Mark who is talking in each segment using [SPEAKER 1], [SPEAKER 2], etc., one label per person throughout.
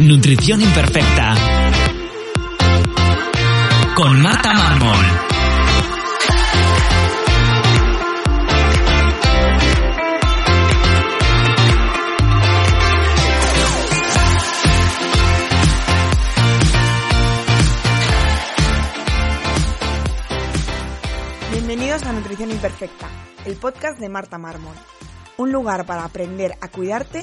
[SPEAKER 1] Nutrición Imperfecta. Con Marta Mármol.
[SPEAKER 2] Bienvenidos a Nutrición Imperfecta, el podcast de Marta Mármol. Un lugar para aprender a cuidarte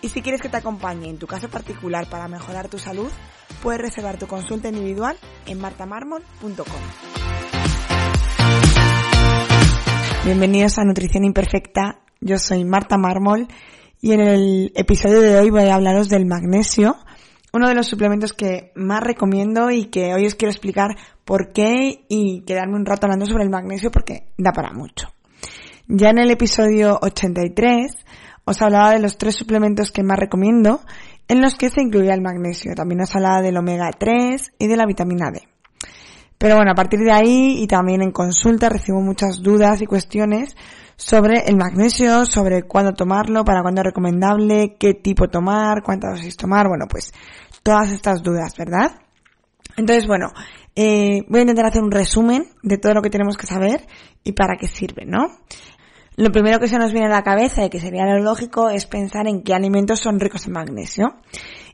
[SPEAKER 2] Y si quieres que te acompañe en tu caso particular para mejorar tu salud, puedes reservar tu consulta individual en martamarmol.com. Bienvenidos a Nutrición Imperfecta. Yo soy Marta Mármol y en el episodio de hoy voy a hablaros del magnesio, uno de los suplementos que más recomiendo y que hoy os quiero explicar por qué y quedarme un rato hablando sobre el magnesio porque da para mucho. Ya en el episodio 83 os hablaba de los tres suplementos que más recomiendo en los que se incluía el magnesio. También os hablaba del omega 3 y de la vitamina D. Pero bueno, a partir de ahí y también en consulta recibo muchas dudas y cuestiones sobre el magnesio, sobre cuándo tomarlo, para cuándo es recomendable, qué tipo tomar, cuántas dosis tomar, bueno, pues todas estas dudas, ¿verdad? Entonces, bueno, eh, voy a intentar hacer un resumen de todo lo que tenemos que saber y para qué sirve, ¿no? Lo primero que se nos viene a la cabeza y que sería lo lógico es pensar en qué alimentos son ricos en magnesio.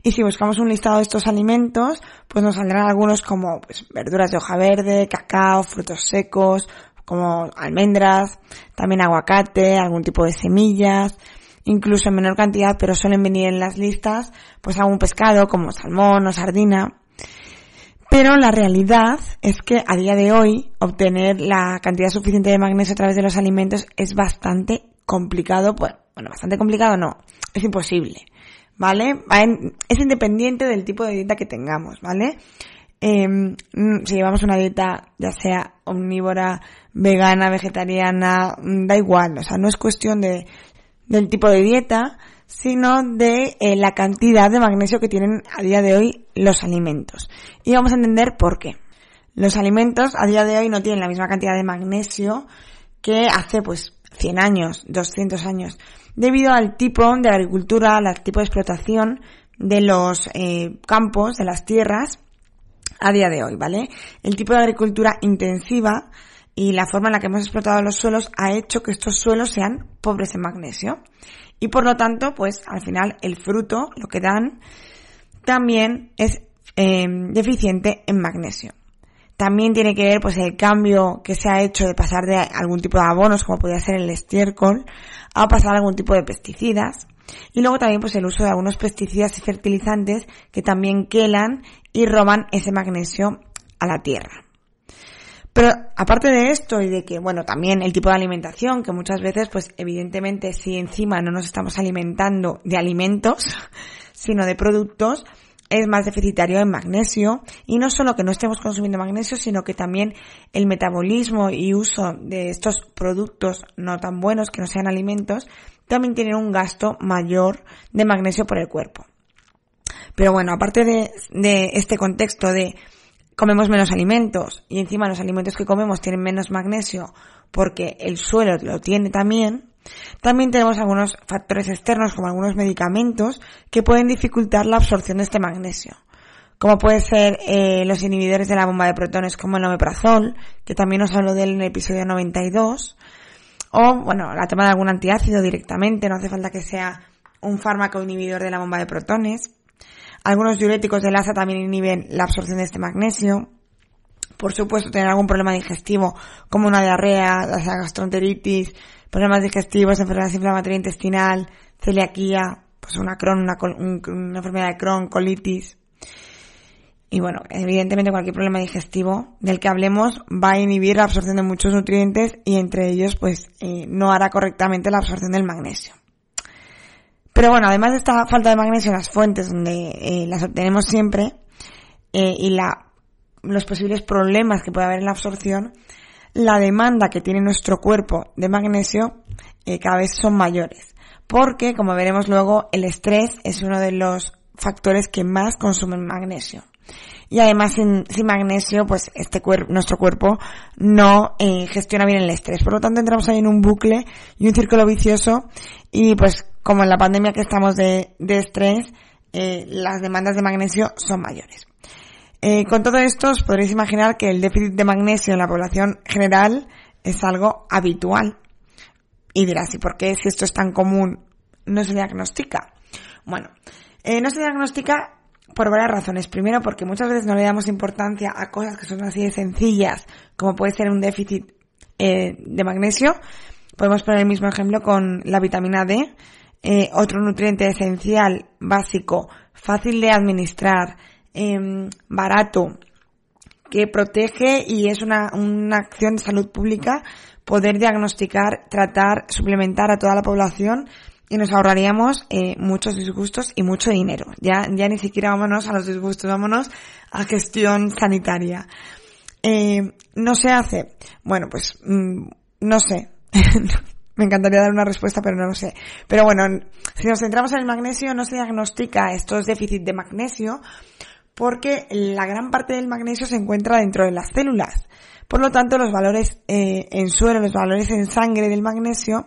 [SPEAKER 2] Y si buscamos un listado de estos alimentos, pues nos saldrán algunos como pues, verduras de hoja verde, cacao, frutos secos, como almendras, también aguacate, algún tipo de semillas, incluso en menor cantidad, pero suelen venir en las listas, pues algún pescado como salmón o sardina. Pero la realidad es que a día de hoy obtener la cantidad suficiente de magnesio a través de los alimentos es bastante complicado, bueno, bastante complicado no, es imposible, ¿vale? Es independiente del tipo de dieta que tengamos, ¿vale? Em, mm, si llevamos una dieta ya sea omnívora, vegana, vegetariana, mm, da igual, o sea, no es cuestión de, del tipo de dieta, sino de eh, la cantidad de magnesio que tienen a día de hoy los alimentos. Y vamos a entender por qué. Los alimentos a día de hoy no tienen la misma cantidad de magnesio que hace pues 100 años, 200 años, debido al tipo de agricultura, al tipo de explotación de los eh, campos, de las tierras, a día de hoy, ¿vale? El tipo de agricultura intensiva y la forma en la que hemos explotado los suelos ha hecho que estos suelos sean pobres en magnesio. Y por lo tanto, pues al final el fruto, lo que dan, también es eh, deficiente en magnesio. También tiene que ver pues el cambio que se ha hecho de pasar de algún tipo de abonos, como podría ser el estiércol, a pasar a algún tipo de pesticidas. Y luego también pues el uso de algunos pesticidas y fertilizantes que también quelan y roban ese magnesio a la tierra. Pero aparte de esto y de que, bueno, también el tipo de alimentación, que muchas veces, pues evidentemente si encima no nos estamos alimentando de alimentos, sino de productos, es más deficitario en magnesio y no solo que no estemos consumiendo magnesio, sino que también el metabolismo y uso de estos productos no tan buenos que no sean alimentos también tienen un gasto mayor de magnesio por el cuerpo. Pero bueno, aparte de, de este contexto de comemos menos alimentos y encima los alimentos que comemos tienen menos magnesio porque el suelo lo tiene también, también tenemos algunos factores externos como algunos medicamentos que pueden dificultar la absorción de este magnesio. Como puede ser eh, los inhibidores de la bomba de protones como el omeprazol, que también os hablo de él en el episodio 92, o bueno, la toma de algún antiácido directamente, no hace falta que sea un fármaco inhibidor de la bomba de protones. Algunos diuréticos del asa también inhiben la absorción de este magnesio. Por supuesto, tener algún problema digestivo, como una diarrea, la gastroenteritis, problemas digestivos, enfermedad inflamatoria intestinal, celiaquía, pues una Crohn, una, una enfermedad de Crohn, colitis. Y bueno, evidentemente cualquier problema digestivo del que hablemos va a inhibir la absorción de muchos nutrientes y entre ellos pues eh, no hará correctamente la absorción del magnesio. Pero bueno, además de esta falta de magnesio en las fuentes donde eh, las obtenemos siempre eh, y la, los posibles problemas que puede haber en la absorción, la demanda que tiene nuestro cuerpo de magnesio eh, cada vez son mayores. Porque, como veremos luego, el estrés es uno de los factores que más consumen magnesio. Y además sin, magnesio, pues este cuerpo, nuestro cuerpo no eh, gestiona bien el estrés. Por lo tanto, entramos ahí en un bucle y un círculo vicioso y pues como en la pandemia que estamos de, de estrés, eh, las demandas de magnesio son mayores. Eh, con todo esto os podréis imaginar que el déficit de magnesio en la población general es algo habitual. Y dirás, ¿y por qué si esto es tan común no se diagnostica? Bueno, no se diagnostica por varias razones. Primero, porque muchas veces no le damos importancia a cosas que son así de sencillas, como puede ser un déficit eh, de magnesio. Podemos poner el mismo ejemplo con la vitamina D, eh, otro nutriente esencial, básico, fácil de administrar, em, barato, que protege y es una, una acción de salud pública poder diagnosticar, tratar, suplementar a toda la población y nos ahorraríamos eh, muchos disgustos y mucho dinero. Ya, ya ni siquiera vámonos a los disgustos, vámonos a gestión sanitaria. Eh, no se hace. Bueno, pues mm, no sé. Me encantaría dar una respuesta, pero no lo sé. Pero bueno, si nos centramos en el magnesio, no se diagnostica estos déficits de magnesio porque la gran parte del magnesio se encuentra dentro de las células. Por lo tanto, los valores eh, en suelo, los valores en sangre del magnesio,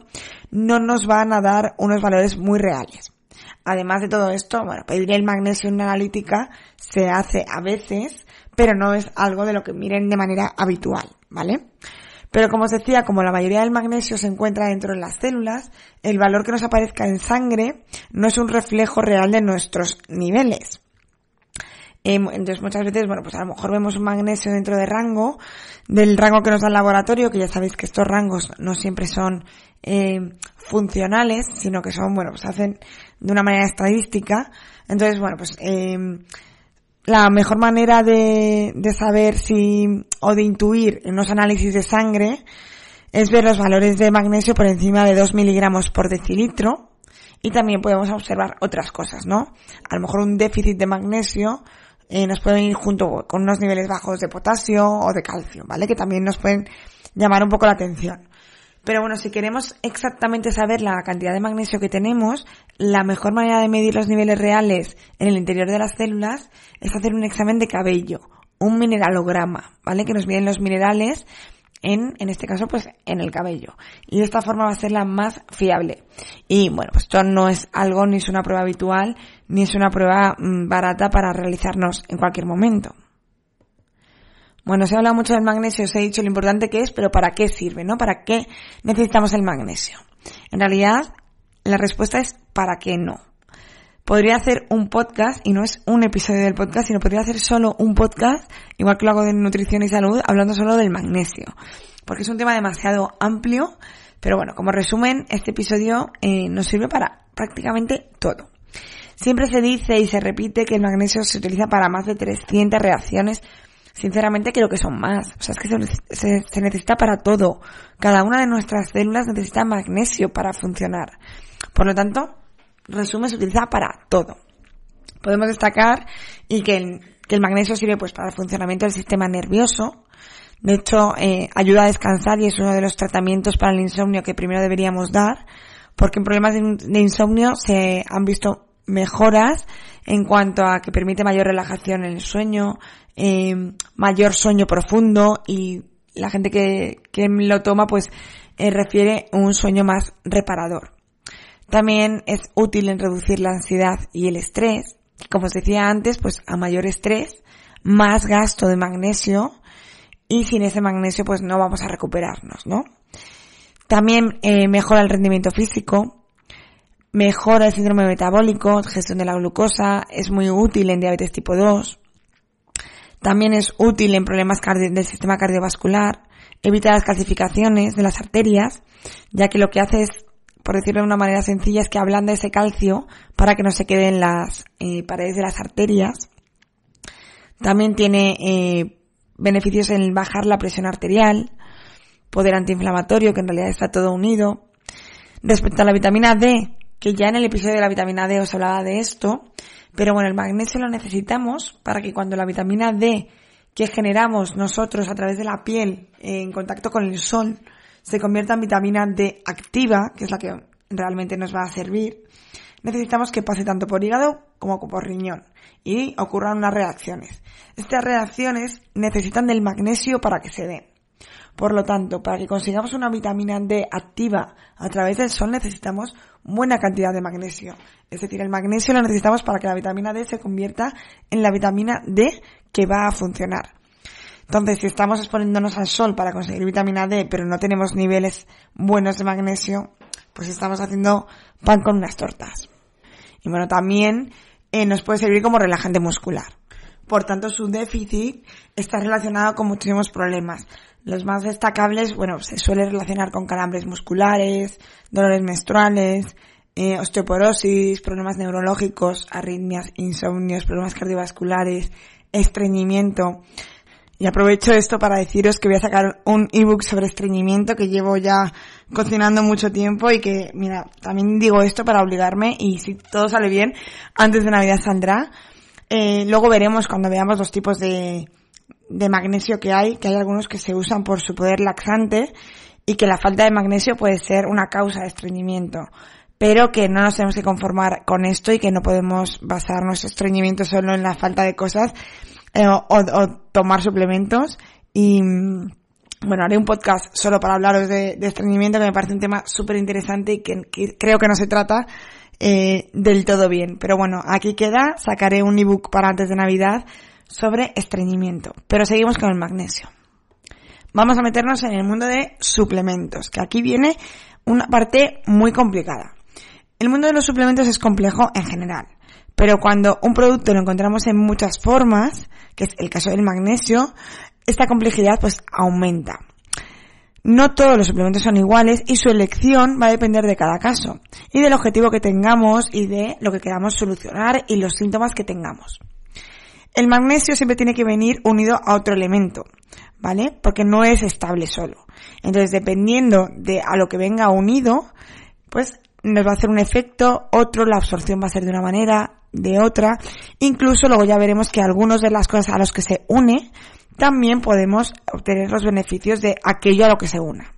[SPEAKER 2] no nos van a dar unos valores muy reales. Además de todo esto, bueno, pedir el magnesio en una analítica se hace a veces, pero no es algo de lo que miren de manera habitual, ¿vale? Pero como os decía, como la mayoría del magnesio se encuentra dentro de las células, el valor que nos aparezca en sangre no es un reflejo real de nuestros niveles. Entonces muchas veces, bueno, pues a lo mejor vemos un magnesio dentro de rango, del rango que nos da el laboratorio, que ya sabéis que estos rangos no siempre son eh, funcionales, sino que son, bueno, pues hacen de una manera estadística. Entonces, bueno, pues eh, la mejor manera de, de saber si, o de intuir en unos análisis de sangre, es ver los valores de magnesio por encima de 2 miligramos por decilitro. Y también podemos observar otras cosas, ¿no? A lo mejor un déficit de magnesio eh, nos pueden ir junto con unos niveles bajos de potasio o de calcio, ¿vale? Que también nos pueden llamar un poco la atención. Pero bueno, si queremos exactamente saber la cantidad de magnesio que tenemos, la mejor manera de medir los niveles reales en el interior de las células es hacer un examen de cabello, un mineralograma, ¿vale? Que nos miden los minerales en, en este caso, pues en el cabello. Y de esta forma va a ser la más fiable. Y bueno, pues esto no es algo, ni es una prueba habitual, ni es una prueba mm, barata para realizarnos en cualquier momento. Bueno, se habla mucho del magnesio, os he dicho lo importante que es, pero ¿para qué sirve, no? ¿Para qué necesitamos el magnesio? En realidad, la respuesta es ¿para qué no? Podría hacer un podcast, y no es un episodio del podcast, sino podría hacer solo un podcast, igual que lo hago de nutrición y salud, hablando solo del magnesio. Porque es un tema demasiado amplio, pero bueno, como resumen, este episodio eh, nos sirve para prácticamente todo. Siempre se dice y se repite que el magnesio se utiliza para más de 300 reacciones sinceramente creo que son más. O sea, es que se, se, necesita para todo. Cada una de nuestras células necesita magnesio para funcionar. Por lo tanto, resumen, se utiliza para todo. Podemos destacar y que el, magnesio sirve pues para el funcionamiento del sistema nervioso. De hecho, eh, ayuda a descansar y es uno de los tratamientos para el insomnio que primero deberíamos dar, porque en problemas de, insomnio se han visto mejoras en cuanto a que permite mayor relajación en el sueño, eh, mayor sueño profundo y la gente que, que lo toma pues eh, refiere un sueño más reparador. También es útil en reducir la ansiedad y el estrés. Como os decía antes, pues a mayor estrés, más gasto de magnesio y sin ese magnesio pues no vamos a recuperarnos, ¿no? También eh, mejora el rendimiento físico, mejora el síndrome metabólico, gestión de la glucosa, es muy útil en diabetes tipo 2, también es útil en problemas del sistema cardiovascular, evita las calcificaciones de las arterias, ya que lo que hace es, por decirlo de una manera sencilla, es que ablanda ese calcio para que no se quede en las eh, paredes de las arterias. También tiene eh, beneficios en bajar la presión arterial, poder antiinflamatorio, que en realidad está todo unido. Respecto a la vitamina D, que ya en el episodio de la vitamina D os hablaba de esto, pero bueno, el magnesio lo necesitamos para que cuando la vitamina D que generamos nosotros a través de la piel en contacto con el sol se convierta en vitamina D activa, que es la que realmente nos va a servir, necesitamos que pase tanto por hígado como por riñón y ocurran unas reacciones. Estas reacciones necesitan del magnesio para que se den. Por lo tanto, para que consigamos una vitamina D activa a través del sol necesitamos buena cantidad de magnesio. Es decir, el magnesio lo necesitamos para que la vitamina D se convierta en la vitamina D que va a funcionar. Entonces, si estamos exponiéndonos al sol para conseguir vitamina D, pero no tenemos niveles buenos de magnesio, pues estamos haciendo pan con unas tortas. Y bueno, también eh, nos puede servir como relajante muscular. Por tanto, su déficit está relacionado con muchísimos problemas. Los más destacables, bueno, se suele relacionar con calambres musculares, dolores menstruales, eh, osteoporosis, problemas neurológicos, arritmias, insomnios, problemas cardiovasculares, estreñimiento. Y aprovecho esto para deciros que voy a sacar un ebook sobre estreñimiento que llevo ya cocinando mucho tiempo y que, mira, también digo esto para obligarme y si todo sale bien, antes de Navidad saldrá. Eh, luego veremos cuando veamos los tipos de, de magnesio que hay, que hay algunos que se usan por su poder laxante y que la falta de magnesio puede ser una causa de estreñimiento pero que no nos tenemos que conformar con esto y que no podemos basar nuestro estreñimiento solo en la falta de cosas eh, o, tomar suplementos y bueno, haré un podcast solo para hablaros de, estreñimiento que me parece un tema súper interesante y que, creo que no se trata eh, del todo bien. Pero bueno, aquí queda, sacaré un ebook para antes de Navidad sobre estreñimiento. Pero seguimos con el magnesio. Vamos a meternos en el mundo de suplementos, que aquí viene una parte muy complicada. El mundo de los suplementos es complejo en general. Pero cuando un producto lo encontramos en muchas formas, que es el caso del magnesio, esta complejidad pues aumenta. No todos los suplementos son iguales y su elección va a depender de cada caso y del objetivo que tengamos y de lo que queramos solucionar y los síntomas que tengamos. El magnesio siempre tiene que venir unido a otro elemento, ¿vale? Porque no es estable solo. Entonces, dependiendo de a lo que venga unido, pues nos va a hacer un efecto, otro la absorción va a ser de una manera, de otra. Incluso luego ya veremos que algunas de las cosas a las que se une, también podemos obtener los beneficios de aquello a lo que se una.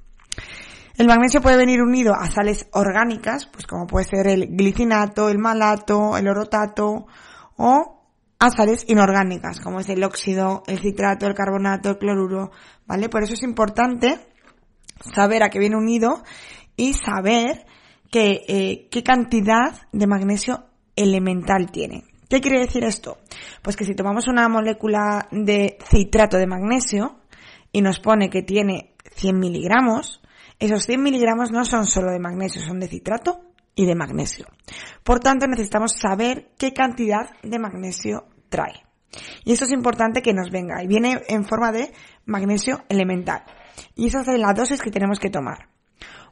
[SPEAKER 2] El magnesio puede venir unido a sales orgánicas, pues como puede ser el glicinato, el malato, el orotato, o a sales inorgánicas, como es el óxido, el citrato, el carbonato, el cloruro, ¿vale? Por eso es importante saber a qué viene unido y saber que, eh, qué cantidad de magnesio elemental tiene. ¿Qué quiere decir esto? Pues que si tomamos una molécula de citrato de magnesio y nos pone que tiene 100 miligramos, esos 100 miligramos no son solo de magnesio, son de citrato y de magnesio. Por tanto, necesitamos saber qué cantidad de magnesio trae. Y esto es importante que nos venga y viene en forma de magnesio elemental. Y esa es la dosis que tenemos que tomar.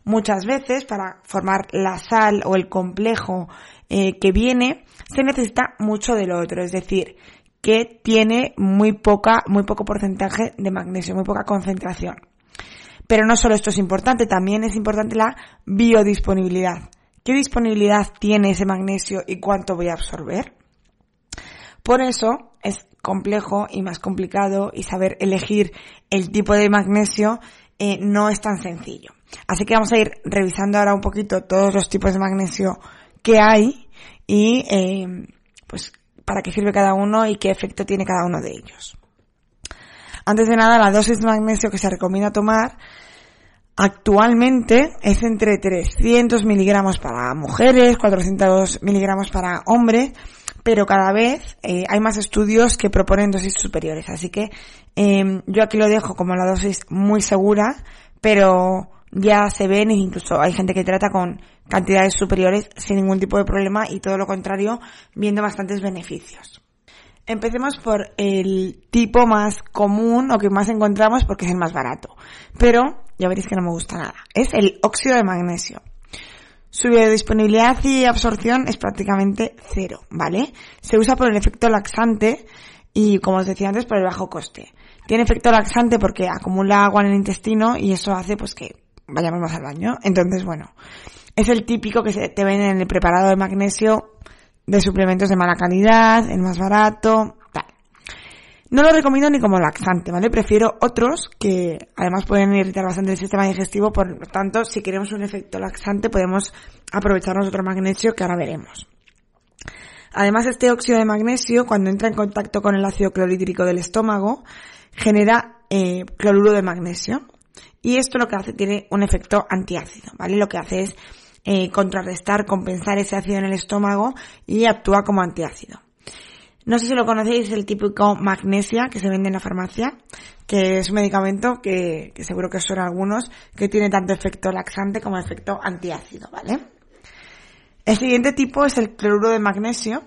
[SPEAKER 2] Muchas veces para formar la sal o el complejo eh, que viene, se necesita mucho del otro, es decir, que tiene muy poca, muy poco porcentaje de magnesio, muy poca concentración. Pero no solo esto es importante, también es importante la biodisponibilidad. ¿Qué disponibilidad tiene ese magnesio y cuánto voy a absorber? Por eso es complejo y más complicado y saber elegir el tipo de magnesio eh, no es tan sencillo. Así que vamos a ir revisando ahora un poquito todos los tipos de magnesio que hay y eh, pues para qué sirve cada uno y qué efecto tiene cada uno de ellos. Antes de nada, la dosis de magnesio que se recomienda tomar actualmente es entre 300 miligramos para mujeres, 400 miligramos para hombres, pero cada vez eh, hay más estudios que proponen dosis superiores. Así que eh, yo aquí lo dejo como la dosis muy segura, pero ya se ven e incluso hay gente que trata con cantidades superiores sin ningún tipo de problema y todo lo contrario viendo bastantes beneficios. Empecemos por el tipo más común o que más encontramos porque es el más barato. Pero ya veréis que no me gusta nada. Es el óxido de magnesio. Su biodisponibilidad y absorción es prácticamente cero, ¿vale? Se usa por el efecto laxante y, como os decía antes, por el bajo coste. Tiene efecto laxante porque acumula agua en el intestino y eso hace pues que vayamos más al baño. Entonces, bueno, es el típico que se te ven en el preparado de magnesio de suplementos de mala calidad, el más barato. No lo recomiendo ni como laxante, ¿vale? Prefiero otros que además pueden irritar bastante el sistema digestivo, por lo tanto, si queremos un efecto laxante podemos aprovecharnos otro magnesio que ahora veremos. Además, este óxido de magnesio, cuando entra en contacto con el ácido clorhídrico del estómago, genera eh, cloruro de magnesio. Y esto lo que hace, tiene un efecto antiácido, ¿vale? Lo que hace es eh, contrarrestar, compensar ese ácido en el estómago y actúa como antiácido. No sé si lo conocéis, el típico magnesia que se vende en la farmacia, que es un medicamento que, seguro que a algunos, que tiene tanto efecto laxante como efecto antiácido, ¿vale? El siguiente tipo es el cloruro de magnesio,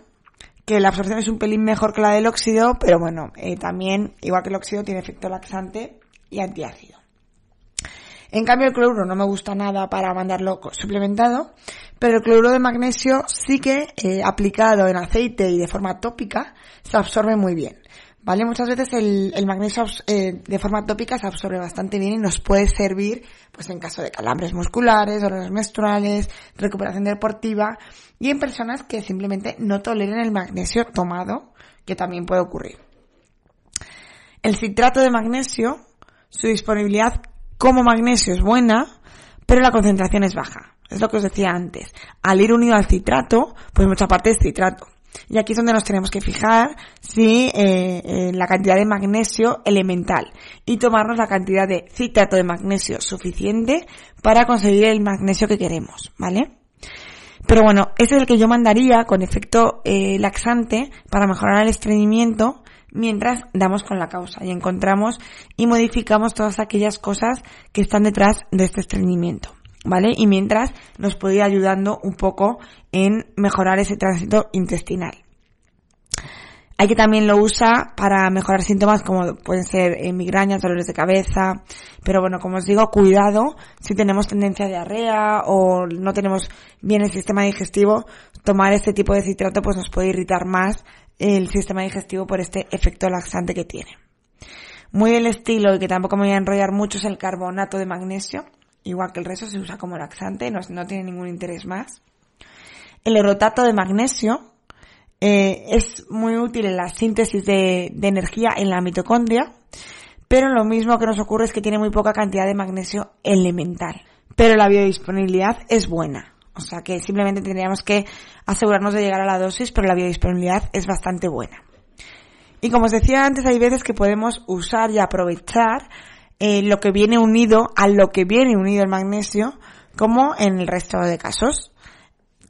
[SPEAKER 2] que la absorción es un pelín mejor que la del óxido, pero bueno, eh, también, igual que el óxido, tiene efecto laxante y antiácido. En cambio, el cloruro no me gusta nada para mandarlo suplementado, pero el cloruro de magnesio sí que, eh, aplicado en aceite y de forma tópica, se absorbe muy bien. ¿Vale? Muchas veces el, magnesio eh, de forma tópica se absorbe bastante bien y nos puede servir, pues en caso de calambres musculares, dolores menstruales, recuperación deportiva y en personas que simplemente no toleren el magnesio tomado, que también puede ocurrir. El citrato de magnesio, su disponibilidad como magnesio es buena, pero la concentración es baja. Es lo que os decía antes. Al ir unido al citrato, pues mucha parte es citrato. Y aquí es donde nos tenemos que fijar si eh, la cantidad de magnesio elemental y tomarnos la cantidad de citrato de magnesio suficiente para conseguir el magnesio que queremos, ¿vale? Pero bueno, ese es el que yo mandaría con efecto eh, laxante para mejorar el estreñimiento mientras damos con la causa y encontramos y modificamos todas aquellas cosas que están detrás de este estreñimiento. ¿vale? Y mientras nos puede ir ayudando un poco en mejorar ese tránsito intestinal. Hay que también lo usa para mejorar síntomas como pueden ser eh, migrañas, dolores de cabeza, pero bueno, como os digo, cuidado si tenemos tendencia a diarrea o no tenemos bien el sistema digestivo, tomar este tipo de citrato pues nos puede irritar más el sistema digestivo por este efecto laxante que tiene. Muy del estilo y que tampoco me voy a enrollar mucho es el carbonato de magnesio igual que el resto, se usa como laxante, no, tiene ningún interés más. El orotato de magnesio eh, es muy útil en la síntesis de, de energía en la mitocondria, pero lo mismo que nos ocurre es que tiene muy poca cantidad de magnesio elemental. Pero la biodisponibilidad es buena. O sea que simplemente tendríamos que asegurarnos de llegar a la dosis, pero la biodisponibilidad es bastante buena. Y como os decía antes, hay veces que podemos usar y aprovechar eh, lo que viene unido a lo que viene unido el magnesio, como en el resto de casos.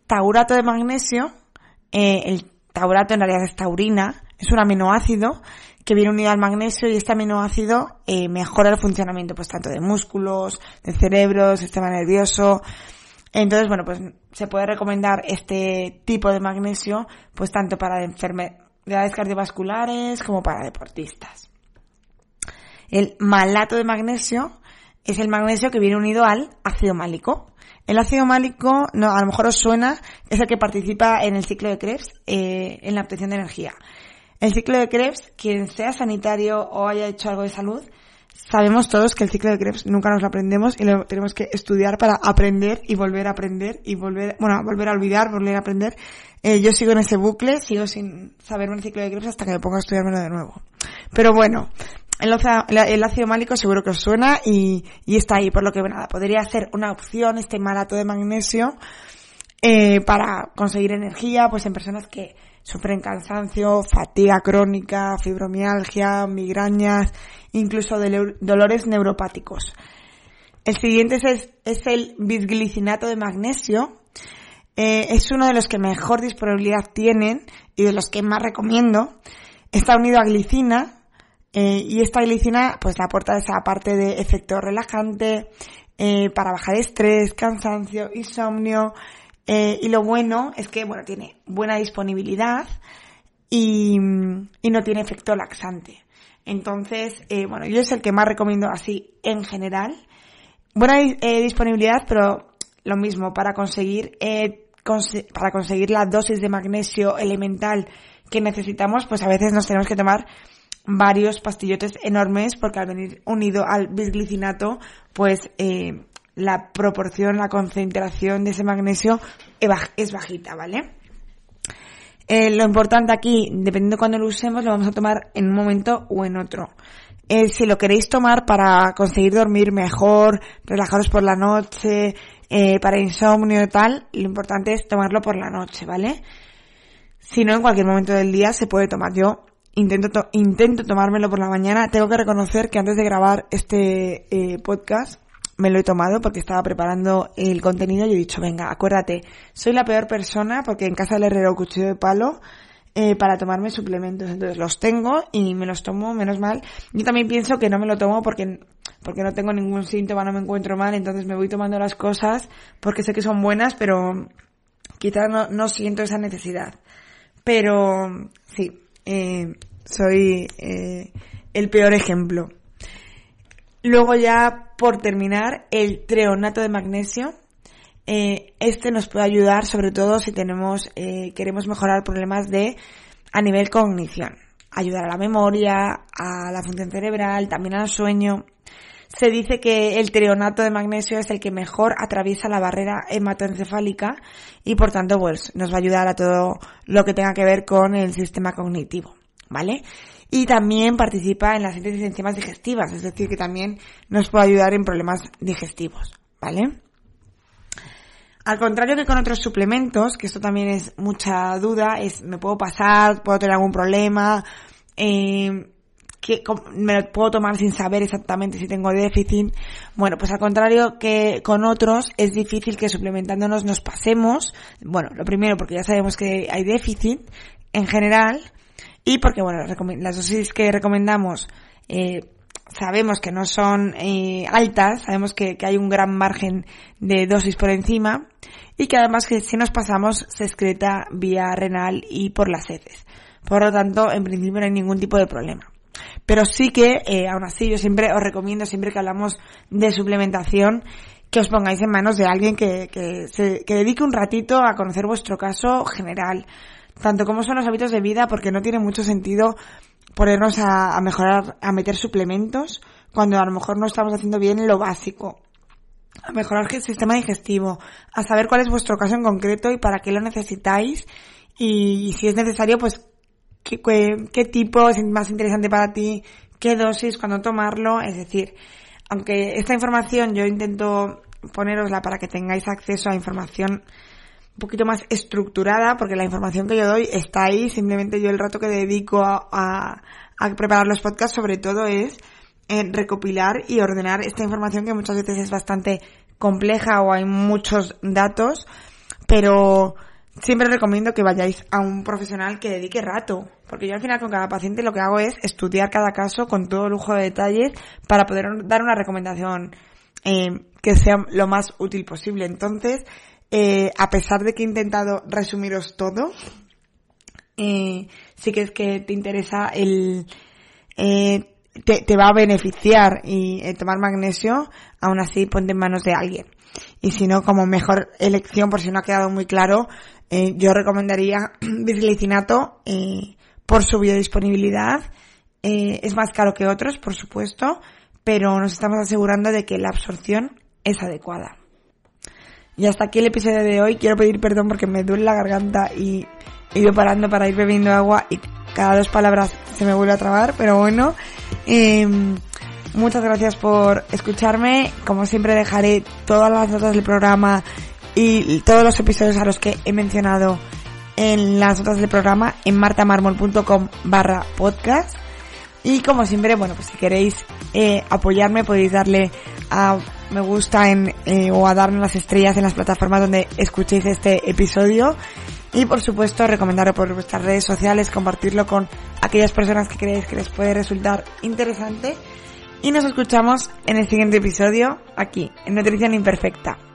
[SPEAKER 2] Taurato de magnesio, eh, el taurato en realidad es taurina, es un aminoácido que viene unido al magnesio y este aminoácido eh, mejora el funcionamiento pues tanto de músculos, de cerebro, sistema nervioso. Entonces, bueno, pues se puede recomendar este tipo de magnesio pues tanto para enfermedades cardiovasculares como para deportistas. El malato de magnesio es el magnesio que viene unido al ácido málico. El ácido málico, no, a lo mejor os suena, es el que participa en el ciclo de Krebs, eh, en la obtención de energía. El ciclo de Krebs, quien sea sanitario o haya hecho algo de salud, sabemos todos que el ciclo de Krebs nunca nos lo aprendemos y lo tenemos que estudiar para aprender y volver a aprender y volver, bueno, volver a olvidar, volver a aprender. Eh, yo sigo en ese bucle, sigo sin saberme el ciclo de Krebs hasta que me ponga a estudiármelo de nuevo. Pero bueno, el, ácido málico seguro que os suena y, está ahí, por lo que nada, podría ser una opción este malato de magnesio eh, para conseguir energía, pues en personas que sufren cansancio, fatiga crónica, fibromialgia, migrañas, incluso dolores neuropáticos. El siguiente es, es el bisglicinato de magnesio. Eh, es uno de los que mejor disponibilidad tienen y de los que más recomiendo. Está unido a glicina, eh, y esta glicina pues le aporta esa parte de efecto relajante eh, para bajar estrés, cansancio, insomnio. Eh, y lo bueno es que bueno tiene buena disponibilidad y, y no tiene efecto laxante. Entonces, eh, bueno, yo es el que más recomiendo así en general. Buena eh, disponibilidad, pero lo mismo, para conseguir, para conseguir la dosis de magnesio elemental que necesitamos, pues a veces nos tenemos que tomar varios pastillotes enormes porque al venir unido al bisglicinato pues la proporción, la concentración de ese magnesio es bajita, ¿vale? Eh, lo importante aquí, dependiendo de cuándo lo usemos, lo vamos a tomar en un momento o en otro. Eh, si lo queréis tomar para conseguir dormir mejor, relajaros por la noche, eh, para insomnio y tal, lo importante es tomarlo por la noche, ¿vale? Si no, en cualquier momento del día se puede tomar. Yo intento, intento tomármelo por la mañana. Tengo que reconocer que antes de grabar este podcast me lo he tomado porque estaba preparando el contenido y he dicho, venga, acuérdate, soy la peor persona porque en casa del herrero cuchillo de palo eh, para tomarme suplementos. Entonces los tengo y me los tomo, menos mal. Yo también pienso que no me lo tomo porque, porque no tengo ningún síntoma, no me encuentro mal, entonces me voy tomando las cosas porque sé que son buenas, pero quizás no, no siento esa necesidad. Pero sí, eh, soy eh, el peor ejemplo. Luego ya, por terminar, el treonato de magnesio. Eh, este nos puede ayudar sobre todo si tenemos, eh, queremos mejorar problemas de, a nivel cognición. Ayudar a la memoria, a la función cerebral, también al sueño. Se dice que el treonato de magnesio es el que mejor atraviesa la barrera hematoencefálica y por tanto pues nos va a ayudar a todo lo que tenga que ver con el sistema cognitivo, ¿vale? Y también participa en la síntesis de enzimas digestivas, es decir, que también nos puede ayudar en problemas digestivos, ¿vale? Al contrario que con otros suplementos, que esto también es mucha duda, es me puedo pasar, puedo tener algún problema, eh, que me lo puedo tomar sin saber exactamente si tengo déficit. Bueno, pues al contrario que con otros es difícil que suplementándonos nos pasemos. Bueno, lo primero porque ya sabemos que hay déficit en general y porque bueno, las dosis que recomendamos eh, sabemos que no son eh, altas, sabemos que, que hay un gran margen de dosis por encima y que además que si nos pasamos se excreta vía renal y por las heces. Por lo tanto, en principio no hay ningún tipo de problema. Pero sí que, eh, aún así, yo siempre os recomiendo, siempre que hablamos de suplementación, que os pongáis en manos de alguien que, que, se, que dedique un ratito a conocer vuestro caso general, tanto como son los hábitos de vida, porque no tiene mucho sentido ponernos a, a mejorar, a meter suplementos, cuando a lo mejor no estamos haciendo bien lo básico. A mejorar el sistema digestivo, a saber cuál es vuestro caso en concreto y para qué lo necesitáis. Y, si es necesario, pues qué, qué, tipo es más interesante para ti, qué dosis, cuándo tomarlo, es decir, aunque esta información yo intento ponerosla para que tengáis acceso a información un poquito más estructurada, porque la información que yo doy está ahí, simplemente yo el rato que dedico a, a, preparar los podcasts sobre todo es en recopilar y ordenar esta información que muchas veces es bastante compleja o hay muchos datos, pero siempre recomiendo que vayáis a un profesional que dedique rato, porque yo al final con cada paciente lo que hago es estudiar cada caso con todo lujo de detalles para poder dar una recomendación eh, que sea lo más útil posible. Entonces, eh, a pesar de que he intentado resumiros todo, eh, sí que es que te interesa el eh, te, va a beneficiar y eh, tomar magnesio, aún así ponte en manos de alguien. Y si no, como mejor elección, por si no ha quedado muy claro, yo recomendaría bisglicinato eh, por su biodisponibilidad. Es más caro que otros, por supuesto, pero nos estamos asegurando de que la absorción es adecuada. Y hasta aquí el episodio de hoy. Quiero pedir perdón porque me duele la garganta y he ido parando para ir bebiendo agua y cada dos palabras se me vuelve a trabar, pero bueno. Eh, muchas gracias por escucharme. Como siempre dejaré todas las notas del programa y todos los episodios a los que he mencionado en las notas del programa en martamarmol.com barra podcast. Y como siempre, bueno, pues si queréis eh, apoyarme podéis darle a me gusta en, eh, o a darme las estrellas en las plataformas donde escuchéis este episodio. Y por supuesto, recomendarlo por vuestras redes sociales, compartirlo con aquellas personas que creéis que les puede resultar interesante. Y nos escuchamos en el siguiente episodio aquí, en Nutrición Imperfecta.